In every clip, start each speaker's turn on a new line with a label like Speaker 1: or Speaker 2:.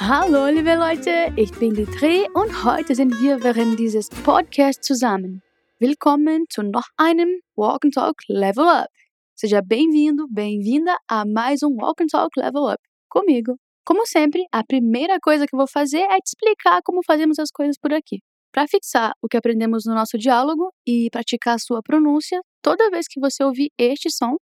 Speaker 1: Hallo liebe Leute, ich bin Dreh und heute sind wir während dieses Podcasts zusammen. Willkommen zu noch einem Walk and Talk Level Up. Seja bem-vindo, bem-vinda a mais um Walk and Talk Level Up comigo. Como sempre, a primeira coisa que eu vou fazer é te explicar como fazemos as coisas por aqui. Para fixar o que aprendemos no nosso diálogo e praticar a sua pronúncia, toda vez que você ouvir este som,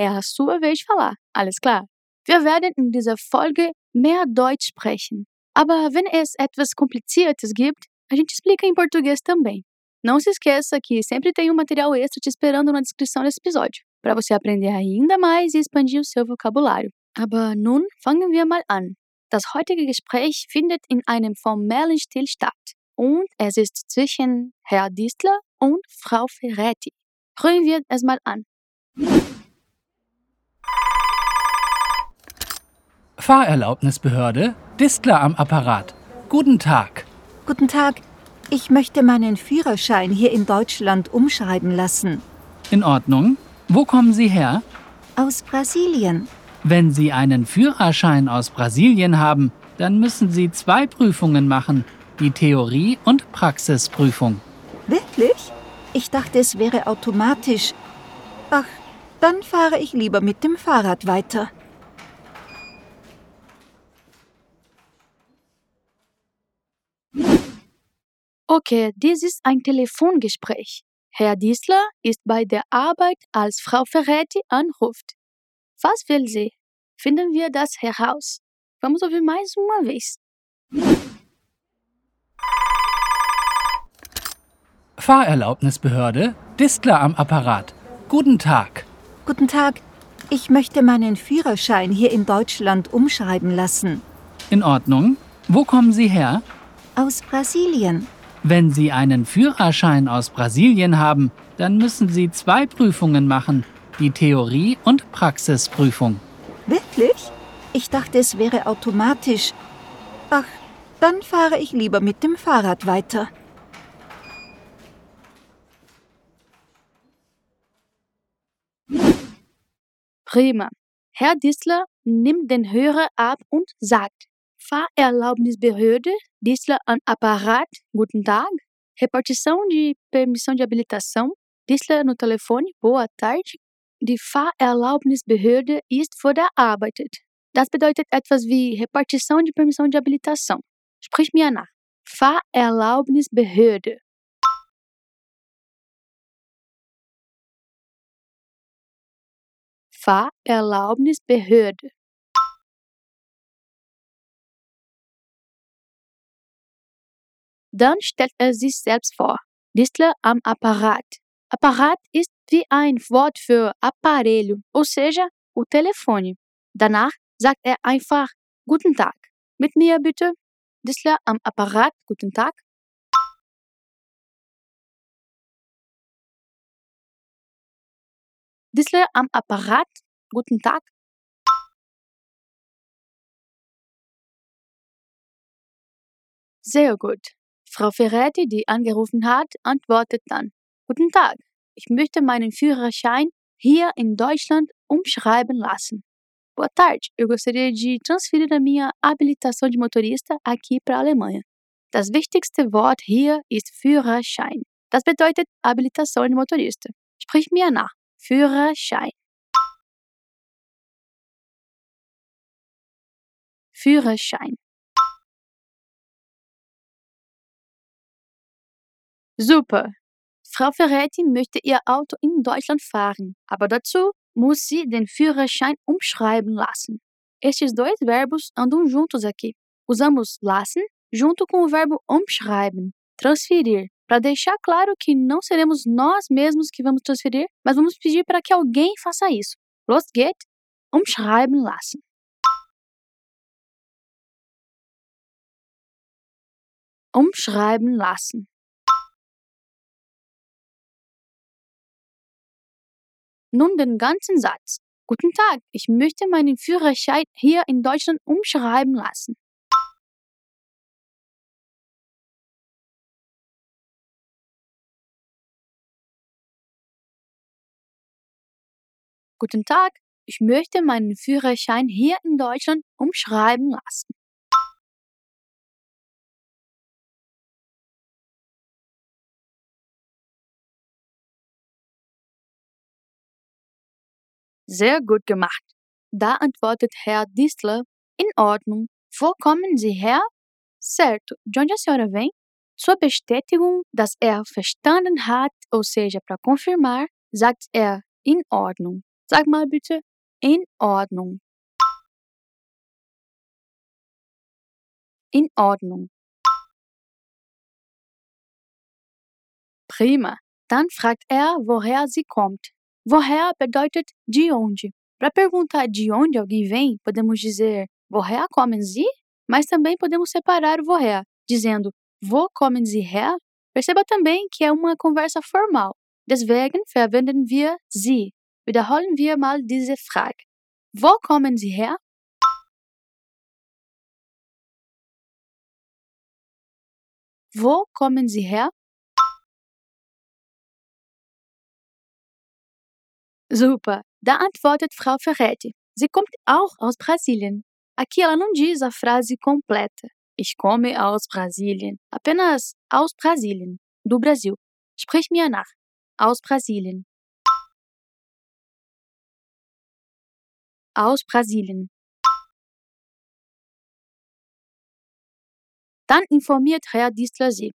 Speaker 1: é a sua vez de falar. Alles klar? Wir werden in dieser Folge mehr Deutsch sprechen. Aber wenn es etwas Kompliziertes gibt, a gente explica em português também. Não se esqueça que sempre tem um material extra te esperando na descrição desse episódio, para você aprender ainda mais e expandir o seu vocabulário. Aber nun fangen wir mal an. Das heutige Gespräch findet in einem formellen Stil statt und es ist zwischen Herr Distler und Frau Ferretti. Hören wir es mal an.
Speaker 2: Fahrerlaubnisbehörde, Distler am Apparat. Guten Tag.
Speaker 3: Guten Tag. Ich möchte meinen Führerschein hier in Deutschland umschreiben lassen.
Speaker 2: In Ordnung. Wo kommen Sie her?
Speaker 3: Aus Brasilien.
Speaker 2: Wenn Sie einen Führerschein aus Brasilien haben, dann müssen Sie zwei Prüfungen machen, die Theorie- und Praxisprüfung.
Speaker 3: Wirklich? Ich dachte, es wäre automatisch. Ach, dann fahre ich lieber mit dem Fahrrad weiter.
Speaker 1: Okay, dies ist ein Telefongespräch. Herr Diesler ist bei der Arbeit, als Frau Ferretti anruft. Was will sie? Finden wir das heraus. Vamos ouvir mais uma vez.
Speaker 2: Fahrerlaubnisbehörde, Distler am Apparat. Guten Tag.
Speaker 3: Guten Tag. Ich möchte meinen Führerschein hier in Deutschland umschreiben lassen.
Speaker 2: In Ordnung. Wo kommen Sie her?
Speaker 3: Aus Brasilien.
Speaker 2: Wenn Sie einen Führerschein aus Brasilien haben, dann müssen Sie zwei Prüfungen machen, die Theorie- und Praxisprüfung.
Speaker 3: Wirklich? Ich dachte, es wäre automatisch. Ach, dann fahre ich lieber mit dem Fahrrad weiter.
Speaker 1: Prima. Herr Distler nimmt den Hörer ab und sagt, Fahrerlaubnisbehörde, Distler an Apparat, guten Tag. Repartição de permissão de habilitação, Distler no telefone, boa tarde. Die Fahrerlaubnisbehörde ist vor der Arbeit. Das bedeutet etwas wie Repartição de permissão de habilitação. Sprich mir nach. Fahrerlaubnisbehörde. Fahrerlaubnisbehörde. Dann stellt er sich selbst vor. Distler am Apparat. Apparat ist wie ein Wort für Aparelho, ou seja, o telefone. Danach sagt er einfach Guten Tag. Mit mir bitte. Distler am Apparat. Guten Tag. Distler am Apparat. Guten Tag. Sehr gut. Frau Ferretti, die angerufen hat, antwortet dann. Guten Tag. Ich möchte meinen Führerschein hier in Deutschland umschreiben lassen. Boa tarde, eu gostaria de transferir a minha habilitação de motorista aqui para a Alemanha. Das wichtigste Wort hier ist Führerschein. Das bedeutet Habilitação de motorista. Sprich mir nach. Führerschein. Führerschein. Super. Frau Ferretti möchte ihr Auto in Deutschland fahren, aber dazu muss sie den Führerschein umschreiben lassen. Estes dois verbos andam juntos aqui. Usamos lassen junto com o verbo umschreiben, transferir, para deixar claro que não seremos nós mesmos que vamos transferir, mas vamos pedir para que alguém faça isso. Los geht, umschreiben lassen. Umschreiben lassen. Nun den ganzen Satz. Guten Tag, ich möchte meinen Führerschein hier in Deutschland umschreiben lassen. Guten Tag, ich möchte meinen Führerschein hier in Deutschland umschreiben lassen. Sehr gut gemacht. Da antwortet Herr Distler, in Ordnung. Wo kommen Sie her? Certo, de onde a senhora vem? Zur Bestätigung, dass er verstanden hat, ou seja, para confirmar, sagt er in Ordnung. Sag mal bitte in Ordnung. In Ordnung. Prima. Dann fragt er, woher sie kommt. Woher bedeutet de onde. Para perguntar de onde alguém vem, podemos dizer woher kommen Sie? Mas também podemos separar o woher, dizendo wo kommen Sie her? Perceba também que é uma conversa formal. Deswegen verwenden wir Sie. Wiederholen wir mal diese Frage. Wo kommen Sie her? Wo kommen Sie her? Super, da antwortet Frau Ferretti. Sie kommt auch aus Brasilien. Aqui ela não diz a frase completa. Ich komme aus Brasilien. Apenas aus Brasilien, do Brasil. Sprich mir nach. Aus Brasilien. Aus Brasilien. Dann informiert Herr Distler Sie.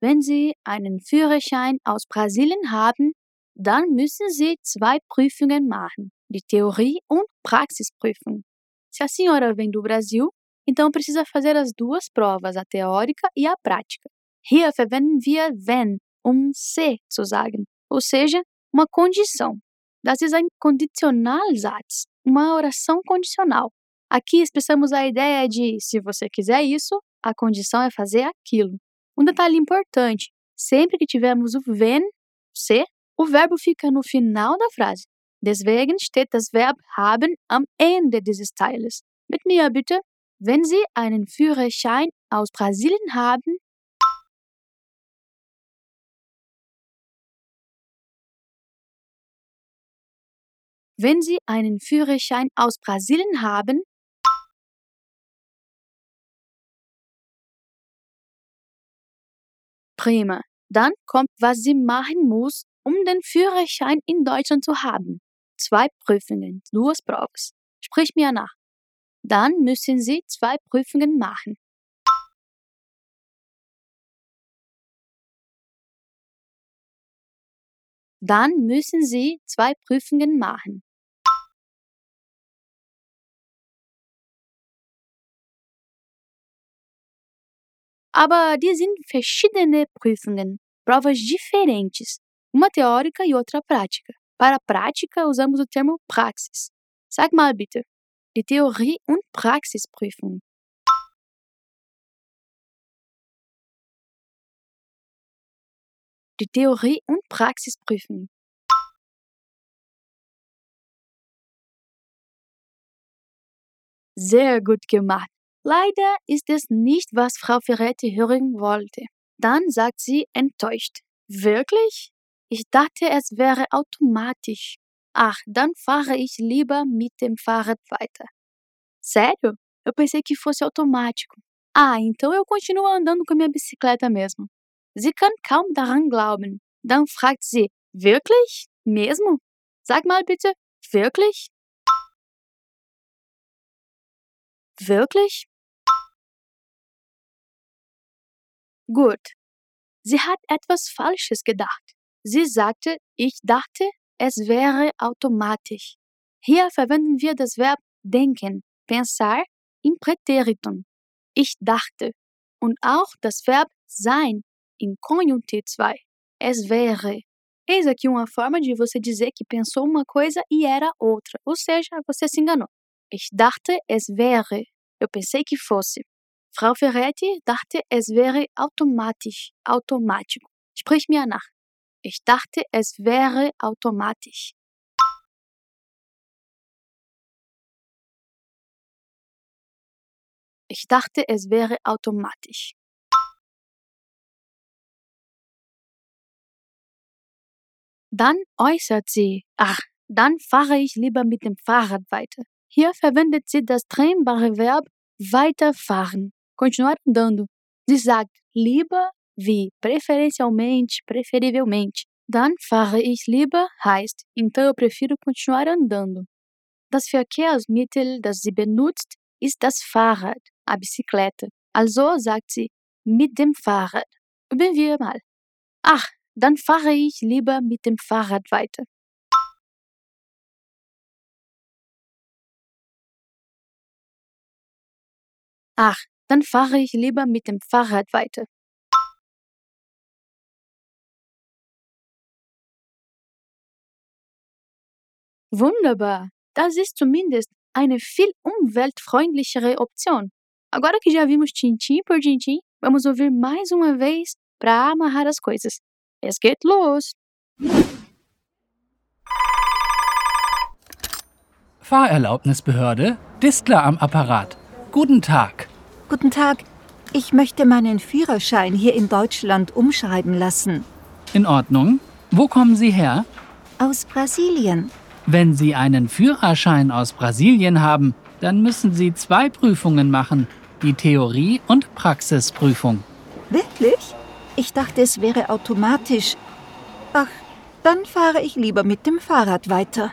Speaker 1: Wenn Sie einen Führerschein aus Brasilien haben, dann müssen Sie zwei Prüfungen machen, die Theorie- und Praxisprüfung. Se a senhora vem do Brasil, então precisa fazer as duas provas, a teórica e a prática. Hier verwenden wir wenn, um se zu sagen, ou seja, uma condição. Das ist ein Konditionalsatz, uma oração condicional. Aqui expressamos a ideia de se você quiser isso, a condição é fazer aquilo. Um detalhe importante: sempre que tivermos o wenn, se, o verbo fica no final da frase. Deswegen steht das Verb haben am Ende dieses Teiles. Mit mir bitte. Wenn Sie einen Führerschein aus Brasilien haben, wenn Sie einen Führerschein aus Brasilien haben, prima. Dann kommt, was sie machen muss, um den Führerschein in Deutschland zu haben. Zwei Prüfungen, provas. Sprich mir nach. Dann müssen Sie zwei Prüfungen machen. Dann müssen Sie zwei Prüfungen machen. Aber die sind verschiedene Prüfungen, provas diferentes, uma teórica e outra prática. Para prática, usamos o termo Praxis. Sag mal bitte, die Theorie- und Praxisprüfung. Die Theorie- und Praxisprüfung. Sehr gut gemacht. Leider ist es nicht, was Frau Ferretti hören wollte. Dann sagt sie enttäuscht. Wirklich? Ich dachte, es wäre automatisch. Ach, dann fahre ich lieber mit dem Fahrrad weiter. Sério? Eu pensei que fosse automático. Ah, então eu continuo andando com minha bicicleta mesmo. Sie kann kaum daran glauben. Dann fragt sie, wirklich? Mesmo? Sag mal bitte, wirklich? Wirklich? Gut. Sie hat etwas Falsches gedacht. Sie sagte, ich dachte, es wäre automatisch. Hier verwenden wir das Verb denken, pensar, im Präteritum. Ich dachte. Und auch das Verb sein, em Konjunktiv 2. Es wäre. Eis aqui uma forma de você dizer que pensou uma coisa e era outra, ou seja, você se enganou. Ich dachte, es wäre. Eu pensei que fosse. Frau Ferretti dachte, es wäre automatisch, automático. Sprich mir nach. Ich dachte, es wäre automatisch. Ich dachte, es wäre automatisch. Dann äußert sie, ach, dann fahre ich lieber mit dem Fahrrad weiter. Hier verwendet sie das trennbare Verb weiterfahren, continuar andando. Sie sagt lieber wie preferencialmente, preferivelmente. Dann fahre ich lieber heißt, então eu prefiro continuar andando. Das Verkehrsmittel, das sie benutzt, ist das Fahrrad, a bicicleta. Also sagt sie mit dem Fahrrad. Üben wir mal. Ach, dann fahre ich lieber mit dem Fahrrad weiter. Ach, dann fahre ich lieber mit dem Fahrrad weiter. Wunderbar! Das ist zumindest eine viel umweltfreundlichere Option. Agora que já vimos tintim por tintim, vamos ouvir mais uma vez para amarrar as coisas. Es geht los!
Speaker 2: Fahrerlaubnisbehörde, Distler am Apparat. Guten Tag.
Speaker 3: Guten Tag. Ich möchte meinen Führerschein hier in Deutschland umschreiben lassen.
Speaker 2: In Ordnung. Wo kommen Sie her?
Speaker 3: Aus Brasilien.
Speaker 2: Wenn Sie einen Führerschein aus Brasilien haben, dann müssen Sie zwei Prüfungen machen, die Theorie- und Praxisprüfung.
Speaker 3: Wirklich? Ich dachte, es wäre automatisch. Ach, dann fahre ich lieber mit dem Fahrrad weiter.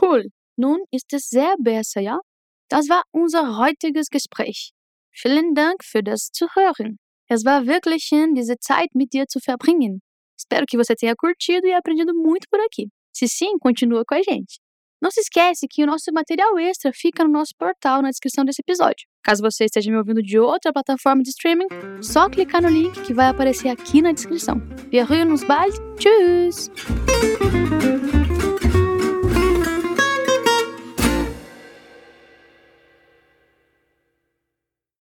Speaker 1: Cool. Nun ist es sehr besser, ja? Das war unser heutiges Gespräch. Vielen Dank für das Zuhören. Es war wirklich schön, diese Zeit mit dir zu verbringen. Espero que você tenha curtido e aprendido muito por aqui. Se sim, continua com a gente. Não se esquece que o nosso material extra fica no nosso portal na descrição desse episódio. Caso você esteja me ouvindo de outra plataforma de streaming, só clicar no link que vai aparecer aqui na descrição. Wir hören uns bald. Tschüss!